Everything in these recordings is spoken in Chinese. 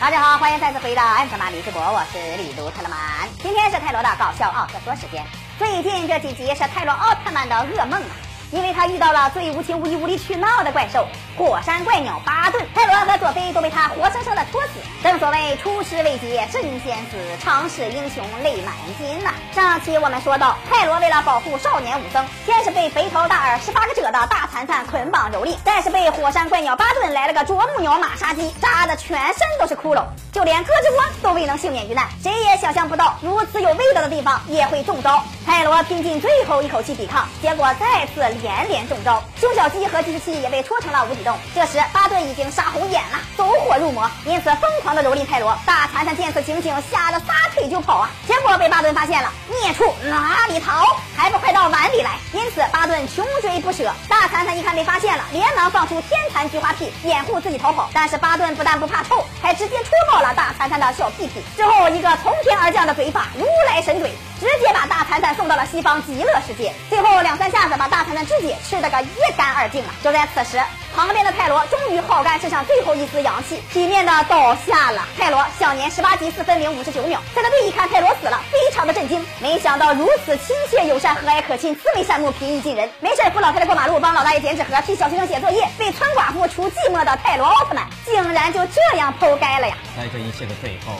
大家好，欢迎再次回到安特曼李志博，我是李卢特勒曼。今天是泰罗的搞笑奥特说时间。最近这几集是泰罗奥特曼的噩梦啊，因为他遇到了最无情无义无理取闹的怪兽火山怪鸟巴顿，泰罗和佐菲都被他活生生的戳死。正所谓出师未捷身先死，尝试英雄泪满襟呐。上期我们说到，泰罗为了保护少年武僧，先是被肥头大耳十八个褶的大残残捆绑蹂躏，再是被火山怪鸟巴顿来了个啄木鸟马杀鸡，扎的全身都是窟窿，就连胳肢窝都未能幸免于难。谁也想象不到，如此有味道的地方也会中招。泰罗拼尽最后一口气抵抗，结果再次连连中招，胸小肌和计时器也被戳成了无底洞。这时巴顿已经杀红眼了，走火入魔，因此疯狂的蹂躏泰罗。大残残见此情景，吓得撒腿就跑啊！结果被巴顿发现了，孽畜哪里逃？还不快到碗里来！因此巴顿穷追不舍。大残残一看被发现了，连忙放出天蚕菊花屁掩护自己逃跑。但是巴顿不但不怕臭，还直接戳爆了大残残的小屁屁。之后一个从天而降的嘴法，如来神嘴，直接把大残残送到了西方极乐世界。最后两三下子把大残残肢解吃得个一干二净啊！就在此时，旁边的泰罗终于耗干身上最后一丝阳气，体面的倒下了。泰罗享年十八级四分零五十九秒。赛德队一看泰罗死了，非常的震惊，没想到如此亲切友善、和蔼可亲、慈眉善目、平易近人。没事扶老太太过马路，帮老大爷剪纸盒、替小学生写作业，为村寡妇除寂寞的泰罗奥特曼，竟然就这样剖开了呀！在这一切的背后，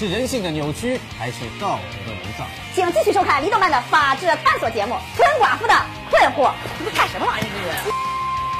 是人性的扭曲，还是道德的沦丧？请继续收看黎动漫的法制探索节目《村寡妇的困惑》。你们看什么玩意儿？这是。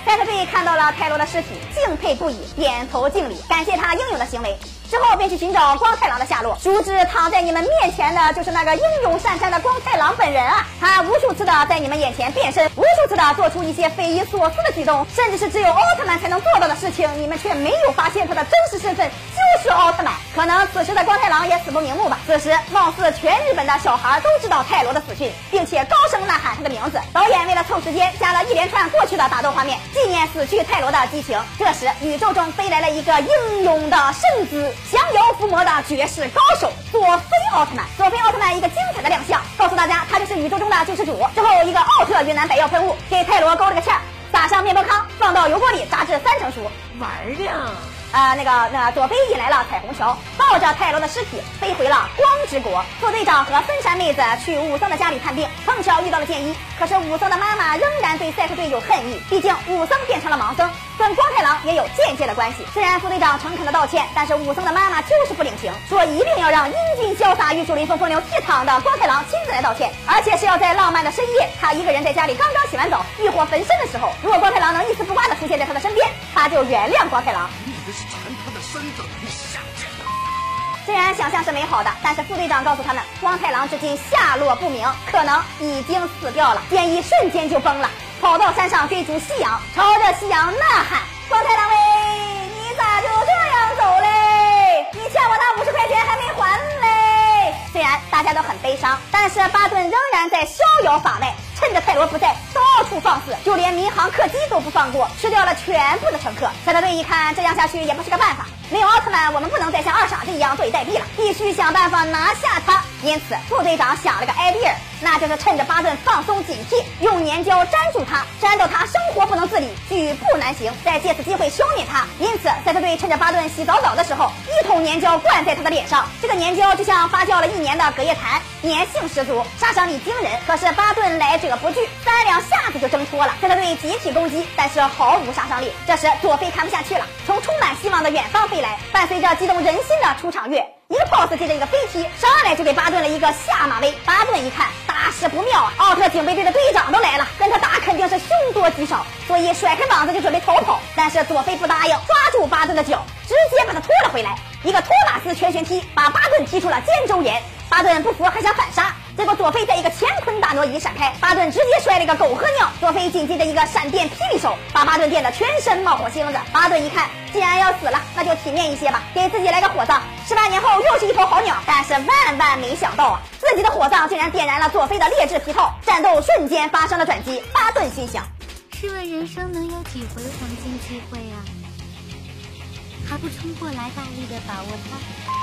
赛特队看到了泰罗的尸体，敬佩不已，点头敬礼，感谢他英勇的行为。之后便去寻找光太郎的下落，殊知躺在你们面前的就是那个英勇善战的光太郎本人啊！他无数次的在你们眼前变身，无数次的做出一些匪夷所思的举动，甚至是只有奥特曼才能做到的事情，你们却没有发现他的真实身份就是奥特曼。可能此时的光太郎也死不瞑目吧。此时，貌似全日本的小孩都知道泰罗的死讯，并且高声呐喊他的名字。导演为了凑时间，加了一连串过去的打斗画面，纪念死去泰罗的激情。这时，宇宙中飞来了一个英勇的圣子。降妖伏魔的绝世高手佐菲奥特曼，佐菲奥特曼一个精彩的亮相，告诉大家他就是宇宙中的救世主。之后一个奥特云南白药喷雾给泰罗勾了个芡，撒上面包糠，放到油锅里炸至三成熟，玩呢。啊，那个，那佐菲引来了彩虹桥，抱着泰罗的尸体飞回了光之国。副队长和森山妹子去武僧的家里探病，碰巧遇到了剑一。可是武僧的妈妈仍然对赛特队有恨意，毕竟武僧变成了盲僧，跟光太郎也有间接的关系。虽然副队长诚恳的道歉，但是武僧的妈妈就是不领情，说一定要让英俊潇洒、玉树临风、风流倜傥的光太郎亲自来道歉，而且是要在浪漫的深夜，他一个人在家里刚刚洗完澡、欲火焚身的时候，如果光太郎能一丝不挂的出现在他的身边，他就原谅光太郎。是馋他的身子，你想见他？虽然想象是美好的，但是副队长告诉他们，光太郎至今下落不明，可能已经死掉了。剑一瞬间就崩了，跑到山上追逐夕阳，朝着夕阳呐喊：“光太郎喂，你咋就这样走嘞？你欠我那五十块钱还没还嘞！”虽然大家都很悲伤，但是巴顿仍然在逍遥法外。趁着泰罗不在，不放肆，就连民航客机都不放过，吃掉了全部的乘客。三大队一看这样下去也不是个办法，没有奥特曼，我们不能再像二傻子一样坐以待毙了，必须想办法拿下他。因此，副队长想了个 idea，那就是趁着巴顿放松警惕，用粘胶粘住他，粘到他生活不能自理，举步难行，再借此机会消灭他。因此，赛特队趁着巴顿洗澡澡的时候，一桶粘胶灌在他的脸上，这个粘胶就像发酵了一年的隔夜痰，粘性十足，杀伤力惊人。可是巴顿来者。不拒，三两下子就挣脱了。赛特队集体攻击，但是毫无杀伤力。这时佐菲看不下去了，从充满希望的远方飞来，伴随着激动人心的出场乐，一个 pose 接着一个飞踢，上来就给巴顿了一个下马威。巴顿一看大事不妙啊，奥特警备队的队长都来了，跟他打肯定是凶多吉少，所以甩开膀子就准备逃跑。但是佐菲不答应，抓住巴顿的脚，直接把他拖了回来，一个托马斯全旋踢把巴顿踢出了肩周炎。巴顿不服还想反杀。结果佐菲在一个乾坤大挪移闪开，巴顿直接摔了一个狗喝尿。佐菲紧接着一个闪电霹雳手，把巴顿电得全身冒火星子。巴顿一看，既然要死了，那就体面一些吧，给自己来个火葬。十八年后又是一头好鸟，但是万万没想到啊，的火葬竟然点燃了佐菲的劣质皮套，战斗瞬间发生了转机。巴顿心想：试问人生能有几回黄金机会啊？还不冲过来大力的把握它？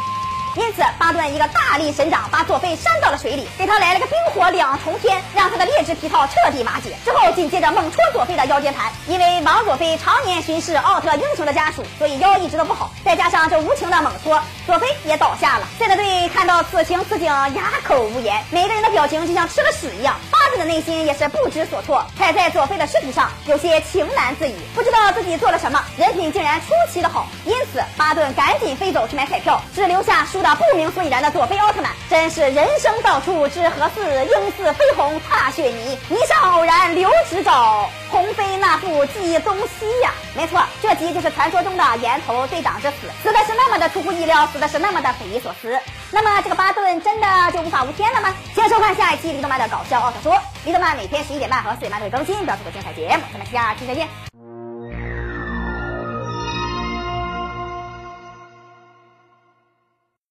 因此巴顿一个大力神掌把佐菲扇到了水里，给他来了个冰火两重天，让他的劣质皮套彻底瓦解。之后紧接着猛戳佐菲的腰间盘，因为王佐菲常年巡视奥特英雄的家属，所以腰一直都不好，再加上这无情的猛戳，佐菲也倒下了。赛德队看到此情此景，哑口无言，每个人的表情就像吃了屎一样。的内心也是不知所措，踩在佐菲的尸体上，有些情难自已，不知道自己做了什么，人品竟然出奇的好。因此，巴顿赶紧飞走去买彩票，只留下输得不明所以然的佐菲奥特曼。真是人生到处知何似，应似飞鸿踏雪泥。泥上偶然留指爪，鸿飞那复计东西呀。没错，这集就是传说中的岩头队长之死，死的是那么的出乎意料，死的是那么的匪夷所思。那么这个巴顿真的就无法无天了吗？请收看下一期李动漫的搞笑奥特说。李动漫每天十一点半和四点半都会更新，不要错过精彩节目。咱们下期再见。